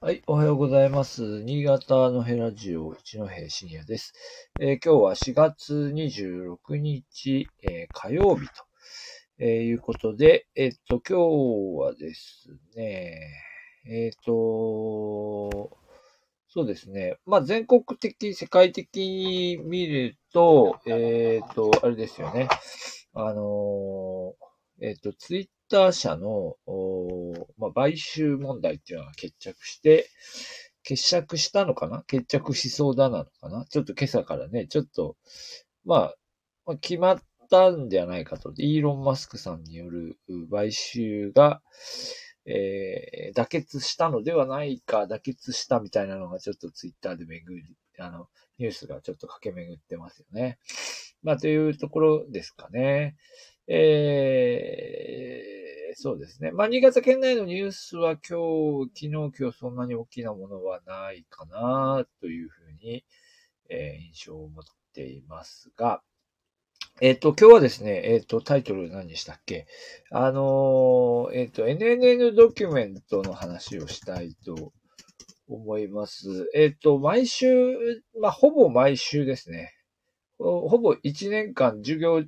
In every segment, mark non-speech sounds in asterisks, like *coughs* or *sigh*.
はい、おはようございます。新潟のヘラジオ一戸深夜です。えー、今日は4月26日、えー、火曜日と、えー、いうことで、えっと、今日はですね、えっと、そうですね。まあ、全国的、世界的に見ると、えっと、あれですよね。あのえっと、ツイッター社の、まあ、買収問題っていうのが決着して、決着したのかな？決着しそうだなのかな？ちょっと今朝からね、ちょっと、まあ、まあ、決まったんではないかと。イーロン・マスクさんによる買収が、えー、妥結したのではないか、妥結したみたいなのがちょっとツイッターで巡り、あの、ニュースがちょっと駆け巡ってますよね。まあ、というところですかね。えーそうですね。まあ、新潟県内のニュースは今日、昨日、今日そんなに大きなものはないかなというふうに、えー、印象を持っていますが、えっ、ー、と、今日はですね、えっ、ー、と、タイトル何でしたっけ？あのえっ、と、NNN ドキュメントの話をしたいと思います。えっ、と、毎週、まあ、ほぼ毎週ですね。ほぼ1年間授業、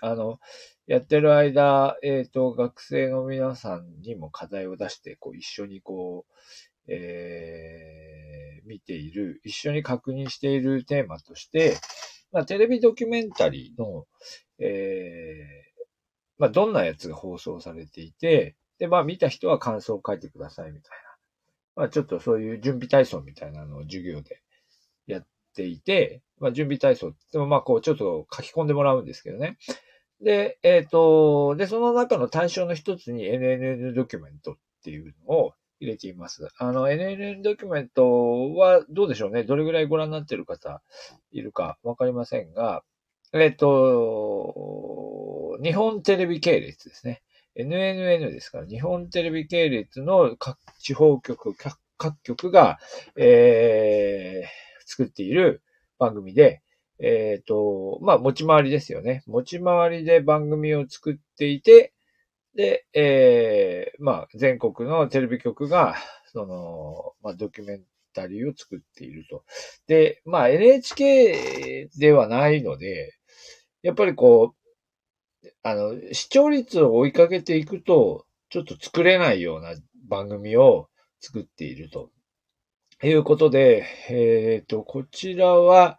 あの、やってる間、えっ、ー、と、学生の皆さんにも課題を出して、こう、一緒にこう、えー、見ている、一緒に確認しているテーマとして、まあ、テレビドキュメンタリーの、えー、まあ、どんなやつが放送されていて、で、まあ、見た人は感想を書いてくださいみたいな。まあ、ちょっとそういう準備体操みたいなのを授業でやっていて、まあ、準備体操でもまあ、こう、ちょっと書き込んでもらうんですけどね。で、えっ、ー、と、で、その中の対象の一つに NNN ドキュメントっていうのを入れています。あの、NNN ドキュメントはどうでしょうね？どれぐらいご覧になっている方いるかわかりませんが、えっ、ー、と、日本テレビ系列ですね。NNN ですから、日本テレビ系列の各地方局、各局が、えー、作っている番組で、えっ、ー、と、まあ、持ち回りですよね。持ち回りで番組を作っていて、で、えー、まあ、全国のテレビ局が、その、まあ、ドキュメンタリーを作っていると。で、まあ、NHK ではないので、やっぱりこう、あの、視聴率を追いかけていくと、ちょっと作れないような番組を作っていると。いうことで、えっ、ー、と、こちらは、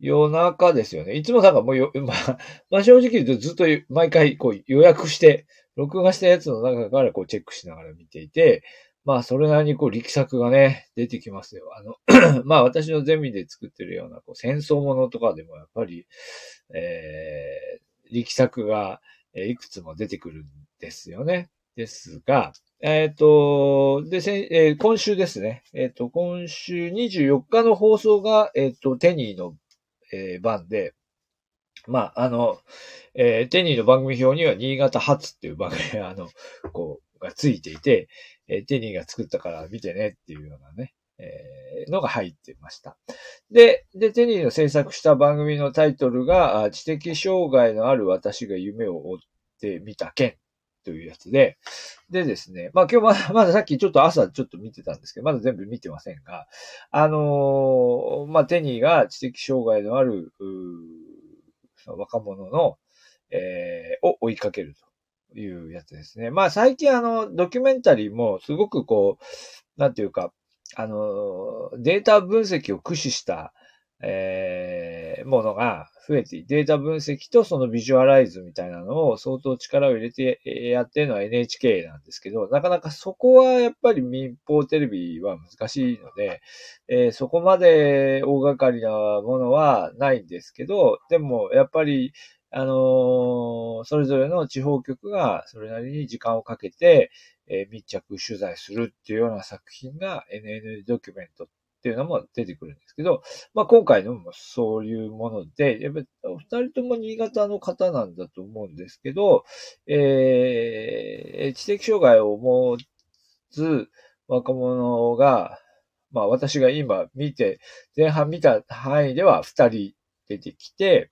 夜中ですよね。いつもなんかもうよ、*laughs* まあ、まあ正直言うとずっと毎回こう予約して、録画したやつの中からこうチェックしながら見ていて、まあそれなりにこう力作がね、出てきますよ。あの、*coughs* まあ私のゼミで作ってるようなこう戦争ものとかでもやっぱり、えー、力作がいくつも出てくるんですよね。ですが、えっ、ー、と、で、えー、今週ですね。えっ、ー、と、今週24日の放送が、えっ、と、テニーのえ、番で、まあ、あの、え、テニーの番組表には新潟発っていう番組が、*laughs* あの、こう、がついていて、え、テニーが作ったから見てねっていうようなね、え、のが入ってました。で、で、テニーの制作した番組のタイトルが、知的障害のある私が夢を追ってみた件というやつで、でですね、まあ今日まだ、*laughs* まださっきちょっと朝ちょっと見てたんですけど、まだ全部見てませんが、あのー、まあテニーが知的障害のある、若者の、えー、を追いかけるというやつですね。まあ最近あの、ドキュメンタリーもすごくこう、なんていうか、あの、データ分析を駆使した、えー、ものが増えて、データ分析とそのビジュアライズみたいなのを相当力を入れてやってるのは NHK なんですけど、なかなかそこはやっぱり民放テレビは難しいので、えー、そこまで大掛かりなものはないんですけど、でもやっぱりあのー、それぞれの地方局がそれなりに時間をかけて、えー、密着取材するっていうような作品が NN ドキュメントっていうのも出てくるんですけど、まあ今回のもそういうもので、やっぱりお二人とも新潟の方なんだと思うんですけど、えー、知的障害を持つ若者が、まあ私が今見て、前半見た範囲では二人出てきて、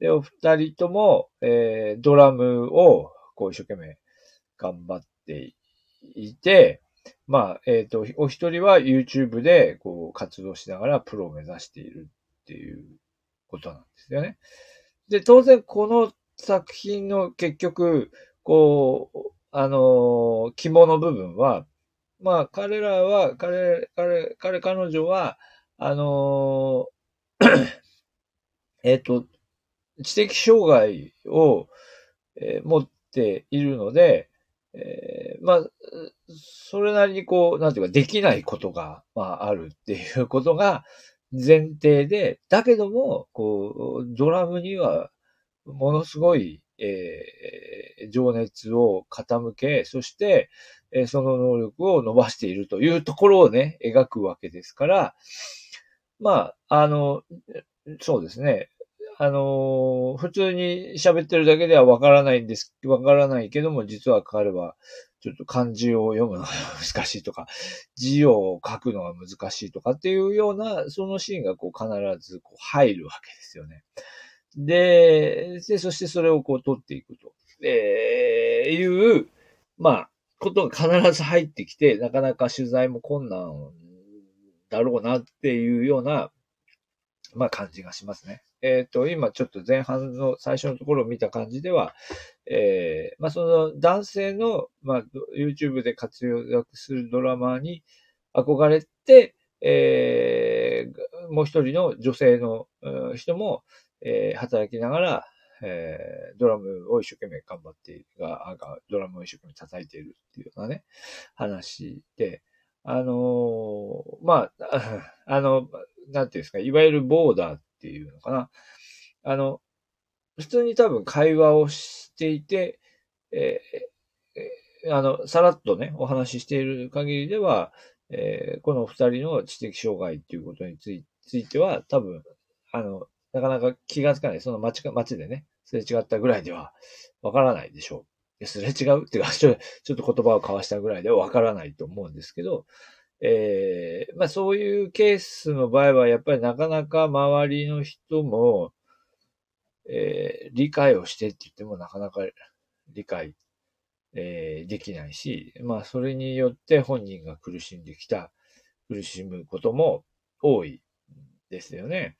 で、お二人とも、えー、ドラムをこう一生懸命頑張っていて、まあ、えっ、と、お一人は YouTube でこう活動しながらプロを目指しているっていうことなんですよね。で、当然この作品の結局、こう、あの、肝の部分は、まあ、彼らは、彼、彼、彼、彼女は、あの *coughs* えっ、と、知的障害を、えー、持っているので、えー、まあ、それなりにこう、なんていうか、できないことが、まあ、あるっていうことが前提で、だけども、こう、ドラムには、ものすごい、えー、情熱を傾け、そして、えー、その能力を伸ばしているというところをね、描くわけですから、まあ、あの、そうですね。あの普通に喋ってるだけではわからないんです、わからないけども、実は彼は、ちょっと漢字を読むのが難しいとか、字を書くのが難しいとかっていうような、そのシーンがこう必ずこう入るわけですよね。で、で、そしてそれをこう取っていくと。えー、いう、まあ、ことが必ず入ってきて、なかなか取材も困難だろうなっていうような、まあ感じがしますね。えっ、ー、と、今ちょっと前半の最初のところを見た感じでは、えー、まあその男性の、まあ YouTube で活躍するドラマーに憧れて、えー、もう一人の女性の人も、えー、働きながら、えー、ドラムを一生懸命頑張っているが、ドラムを一生懸命叩いているっていうようなね、話で、あのー、まあ、あの、なんていうんですか、いわゆるボーダーっていうのかな。あの、普通に多分会話をしていて、えー、あの、さらっとね、お話ししている限りでは、えー、この二人の知的障害っていうことについては、多分、あの、なかなか気がつかない。その街か、街でね、すれ違ったぐらいでは、わからないでしょう。すれ違うっていうか、*laughs* ちょっと言葉を交わしたぐらいではわからないと思うんですけど、えー、まあそういうケースの場合は、やっぱりなかなか周りの人も、えー、理解をしてって言ってもなかなか理解、えー、できないし、まあそれによって本人が苦しんできた、苦しむことも多いですよね。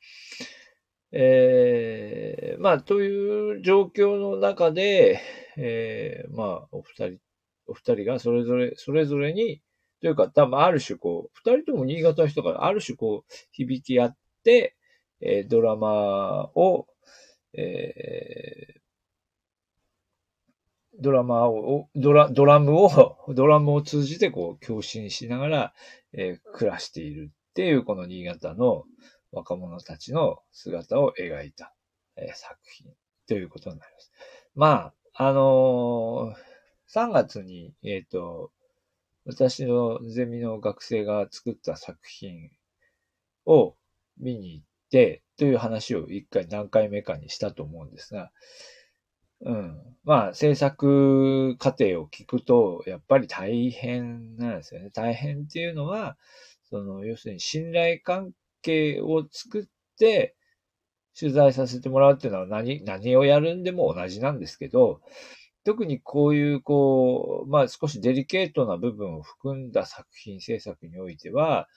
えー、まあ、という状況の中で、えー、まあ、お二人、お二人がそれぞれ、それぞれに、というか、多分ある種こう、二人とも新潟の人がある種こう、響き合って、えー、ドラマを、えー、ドラマを、ドラ、ドラムを、*laughs* ドラムを通じてこう、共振しながら、えー、暮らしているっていう、この新潟の、若者たちの姿を描いた、えー、作品ということになります。まあ、あのー、3月に、えっ、ー、と、私のゼミの学生が作った作品を見に行って、という話を一回何回目かにしたと思うんですが、うん。まあ、制作過程を聞くと、やっぱり大変なんですよね。大変っていうのは、その、要するに信頼関係を作って、取材させてもらうっていうのは何、何をやるんでも同じなんですけど、特にこういう、こう、まあ少しデリケートな部分を含んだ作品制作においては、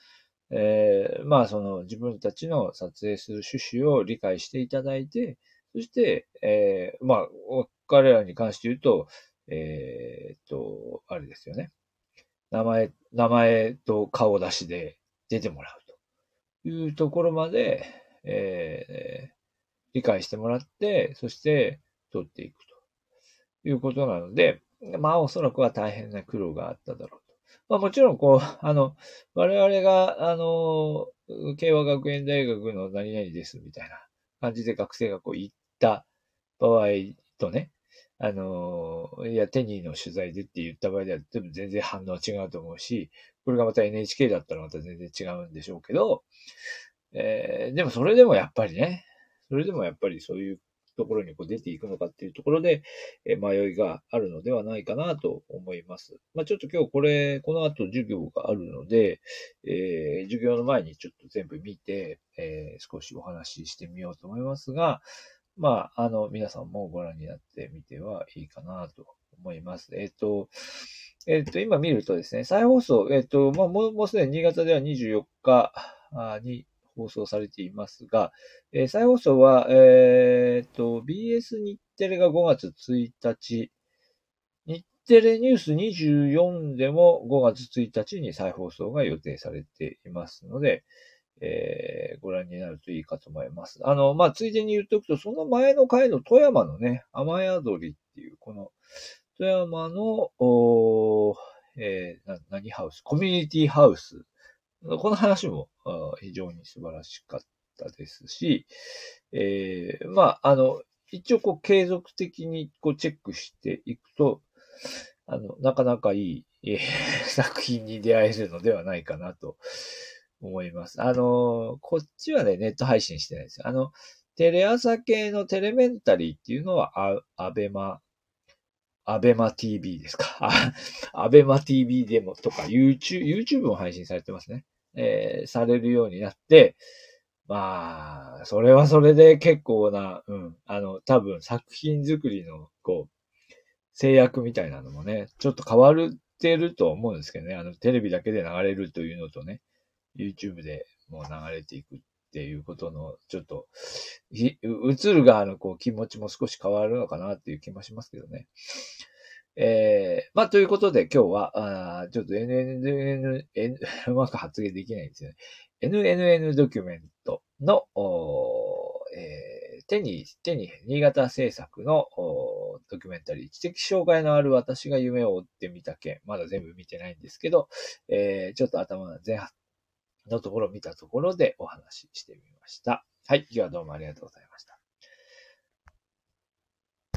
えー、まあその自分たちの撮影する趣旨を理解していただいて、そして、えー、まあ彼らに関して言うと、えー、っと、あれですよね。名前、名前と顔出しで出てもらうと。いうところまで、えー、理解してもらって、そして取っていくということなので、まあおそらくは大変な苦労があっただろうと。まあもちろん、こう、*laughs* あの、我々が、あの、慶和学園大学の何々ですみたいな感じで学生がこう言った場合とね、あの、いや、テニーの取材でって言った場合では、全然反応は違うと思うし、これがまた NHK だったらまた全然違うんでしょうけど、えー、でもそれでもやっぱりね、それでもやっぱりそういうところにこう出ていくのかっていうところで、え迷いがあるのではないかなと思います。まあ、ちょっと今日これ、この後授業があるので、えー、授業の前にちょっと全部見て、えー、少しお話ししてみようと思いますが、まあ、あの、皆さんもご覧になってみてはいいかなと思います。えっ、ー、と、えっ、と、今見るとですね、再放送、えっ、と、まあ、もう、もうすでに新潟では24日に放送されていますが、えー、再放送は、えっ、と、BS 日テレが5月1日、日テレニュース24でも5月1日に再放送が予定されていますので、えー、ご覧になるといいかと思います。あの、まあ、ついでに言っておくと、その前の回の富山のね、雨宿りっていう、この、富山の、おえー、何ハウス？コミュニティハウス。この話も非常に素晴らしかったですし、えー、まあ、あの、一応こう継続的にこうチェックしていくと、あの、なかなかいい、えー、*laughs* 作品に出会えるのではないかなと思います。あの、こっちはね、ネット配信してないですよ。あの、テレ朝系のテレメンタリーっていうのは、アアベマ、アベマ TV ですか？*laughs* アベマ TV でもとか、YouTube、YouTube も配信されてますね。えー、されるようになって、まあ、それはそれで結構な、うん、あの、多分作品作りの、こう、制約みたいなのもね、ちょっと変わってると思うんですけどね、あの、テレビだけで流れるというのとね、YouTube でもう流れていくっていうことの、ちょっと、映る側のこう気持ちも少し変わるのかなっていう気もしますけどね。えー、まあ、ということで今日は、あちょっと NNN、N、*laughs* うまく発言できないんですよね。NNN ドキュメントの、えー、手に、手に、新潟制作のおドキュメンタリー、知的障害のある私が夢を追ってみた件、まだ全部見てないんですけど、えー、ちょっと頭の前半のところ見たところでお話ししてみました。はい、今日はどうもありがとうございました。